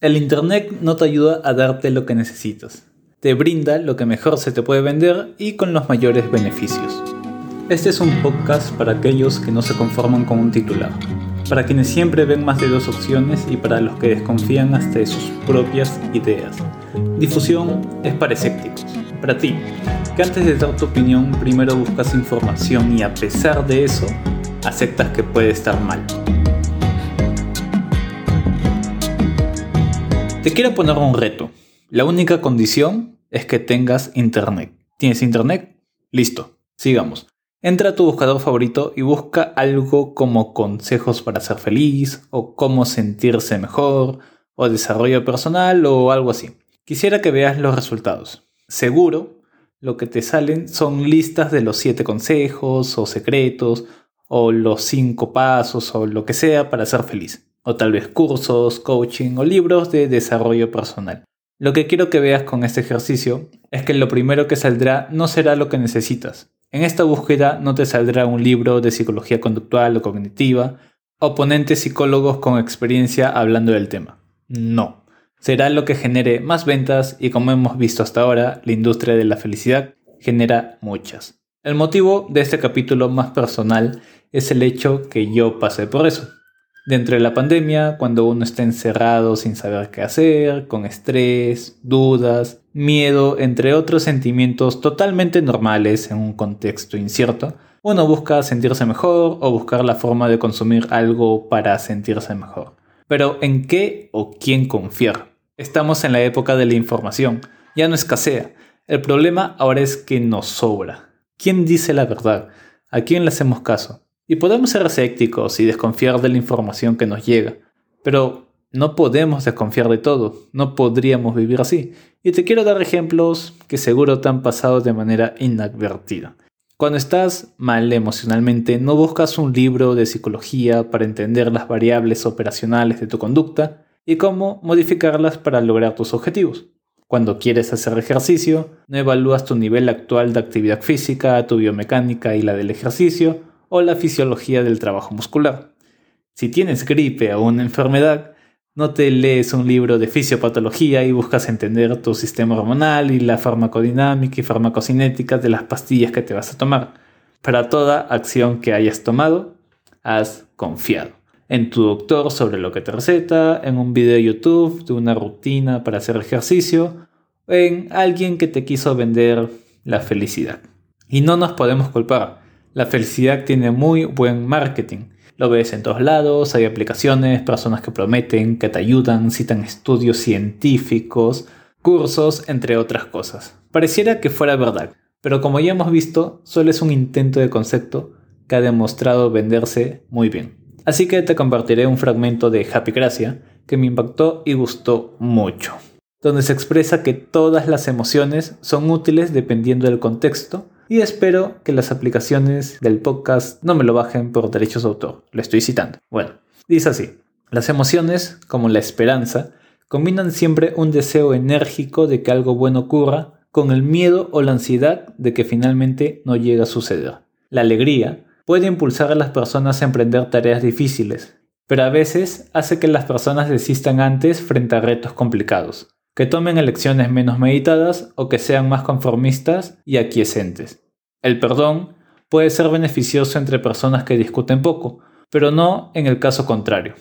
El Internet no te ayuda a darte lo que necesitas. Te brinda lo que mejor se te puede vender y con los mayores beneficios. Este es un podcast para aquellos que no se conforman con un titular, para quienes siempre ven más de dos opciones y para los que desconfían hasta de sus propias ideas. Difusión es para escépticos, para ti, que antes de dar tu opinión primero buscas información y a pesar de eso, aceptas que puede estar mal. Te quiero poner un reto. La única condición es que tengas internet. ¿Tienes internet? Listo, sigamos. Entra a tu buscador favorito y busca algo como consejos para ser feliz, o cómo sentirse mejor, o desarrollo personal, o algo así. Quisiera que veas los resultados. Seguro, lo que te salen son listas de los 7 consejos, o secretos, o los 5 pasos, o lo que sea para ser feliz o tal vez cursos, coaching o libros de desarrollo personal. Lo que quiero que veas con este ejercicio es que lo primero que saldrá no será lo que necesitas. En esta búsqueda no te saldrá un libro de psicología conductual o cognitiva, o ponentes psicólogos con experiencia hablando del tema. No. Será lo que genere más ventas y como hemos visto hasta ahora, la industria de la felicidad genera muchas. El motivo de este capítulo más personal es el hecho que yo pasé por eso. Dentro de la pandemia, cuando uno está encerrado sin saber qué hacer, con estrés, dudas, miedo, entre otros sentimientos totalmente normales en un contexto incierto, uno busca sentirse mejor o buscar la forma de consumir algo para sentirse mejor. Pero ¿en qué o quién confiar? Estamos en la época de la información, ya no escasea. El problema ahora es que nos sobra. ¿Quién dice la verdad? ¿A quién le hacemos caso? Y podemos ser escépticos y desconfiar de la información que nos llega, pero no podemos desconfiar de todo, no podríamos vivir así. Y te quiero dar ejemplos que seguro te han pasado de manera inadvertida. Cuando estás mal emocionalmente, no buscas un libro de psicología para entender las variables operacionales de tu conducta y cómo modificarlas para lograr tus objetivos. Cuando quieres hacer ejercicio, no evalúas tu nivel actual de actividad física, tu biomecánica y la del ejercicio, o la fisiología del trabajo muscular. Si tienes gripe o una enfermedad, no te lees un libro de fisiopatología y buscas entender tu sistema hormonal y la farmacodinámica y farmacocinética de las pastillas que te vas a tomar. Para toda acción que hayas tomado, has confiado en tu doctor sobre lo que te receta, en un video de YouTube de una rutina para hacer ejercicio, en alguien que te quiso vender la felicidad. Y no nos podemos culpar. La felicidad tiene muy buen marketing. Lo ves en todos lados, hay aplicaciones, personas que prometen, que te ayudan, citan estudios científicos, cursos, entre otras cosas. Pareciera que fuera verdad, pero como ya hemos visto, solo es un intento de concepto que ha demostrado venderse muy bien. Así que te compartiré un fragmento de Happy Gracia que me impactó y gustó mucho, donde se expresa que todas las emociones son útiles dependiendo del contexto y espero que las aplicaciones del podcast no me lo bajen por derechos de autor. Lo estoy citando. Bueno, dice así. Las emociones, como la esperanza, combinan siempre un deseo enérgico de que algo bueno ocurra con el miedo o la ansiedad de que finalmente no llegue a suceder. La alegría puede impulsar a las personas a emprender tareas difíciles, pero a veces hace que las personas desistan antes frente a retos complicados que tomen elecciones menos meditadas o que sean más conformistas y aquiescentes. El perdón puede ser beneficioso entre personas que discuten poco, pero no en el caso contrario.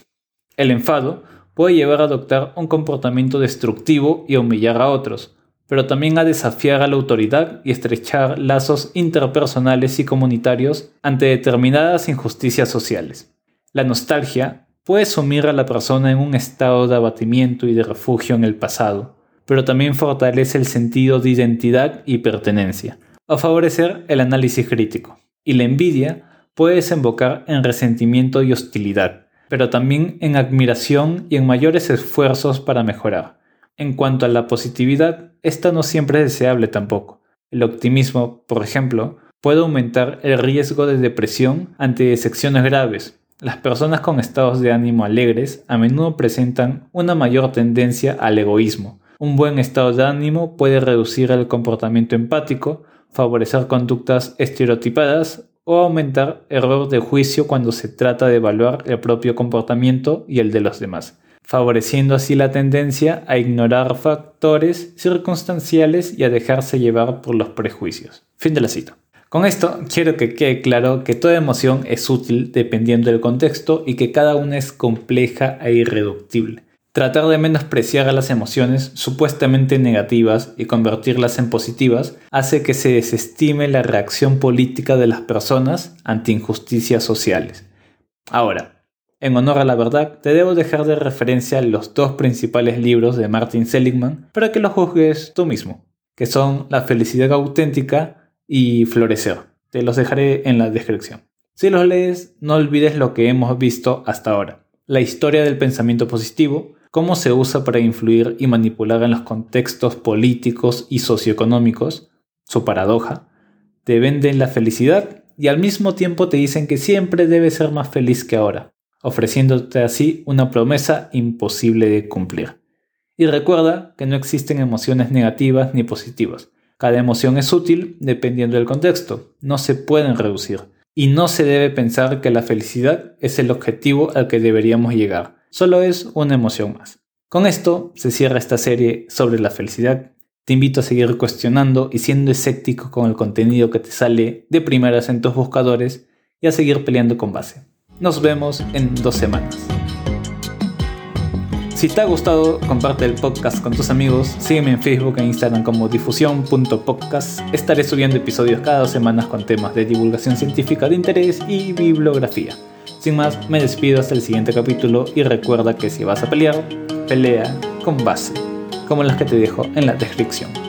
El enfado puede llevar a adoptar un comportamiento destructivo y humillar a otros, pero también a desafiar a la autoridad y estrechar lazos interpersonales y comunitarios ante determinadas injusticias sociales. La nostalgia puede sumir a la persona en un estado de abatimiento y de refugio en el pasado, pero también fortalece el sentido de identidad y pertenencia, a favorecer el análisis crítico. Y la envidia puede desembocar en resentimiento y hostilidad, pero también en admiración y en mayores esfuerzos para mejorar. En cuanto a la positividad, esta no siempre es deseable tampoco. El optimismo, por ejemplo, puede aumentar el riesgo de depresión ante secciones graves, las personas con estados de ánimo alegres a menudo presentan una mayor tendencia al egoísmo. Un buen estado de ánimo puede reducir el comportamiento empático, favorecer conductas estereotipadas o aumentar error de juicio cuando se trata de evaluar el propio comportamiento y el de los demás. favoreciendo así la tendencia a ignorar factores circunstanciales y a dejarse llevar por los prejuicios. Fin de la cita. Con esto quiero que quede claro que toda emoción es útil dependiendo del contexto y que cada una es compleja e irreductible. Tratar de menospreciar a las emociones supuestamente negativas y convertirlas en positivas hace que se desestime la reacción política de las personas ante injusticias sociales. Ahora, en honor a la verdad, te debo dejar de referencia los dos principales libros de Martin Seligman para que los juzgues tú mismo, que son La felicidad auténtica y Florecer. Te los dejaré en la descripción. Si los lees, no olvides lo que hemos visto hasta ahora. La historia del pensamiento positivo, cómo se usa para influir y manipular en los contextos políticos y socioeconómicos, su paradoja, te venden la felicidad y al mismo tiempo te dicen que siempre debes ser más feliz que ahora, ofreciéndote así una promesa imposible de cumplir. Y recuerda que no existen emociones negativas ni positivas, cada emoción es útil dependiendo del contexto, no se pueden reducir. Y no se debe pensar que la felicidad es el objetivo al que deberíamos llegar, solo es una emoción más. Con esto se cierra esta serie sobre la felicidad. Te invito a seguir cuestionando y siendo escéptico con el contenido que te sale de primeras en tus buscadores y a seguir peleando con base. Nos vemos en dos semanas. Si te ha gustado, comparte el podcast con tus amigos, sígueme en Facebook e Instagram como difusión.podcast. Estaré subiendo episodios cada dos semanas con temas de divulgación científica de interés y bibliografía. Sin más, me despido hasta el siguiente capítulo y recuerda que si vas a pelear, pelea con base, como las que te dejo en la descripción.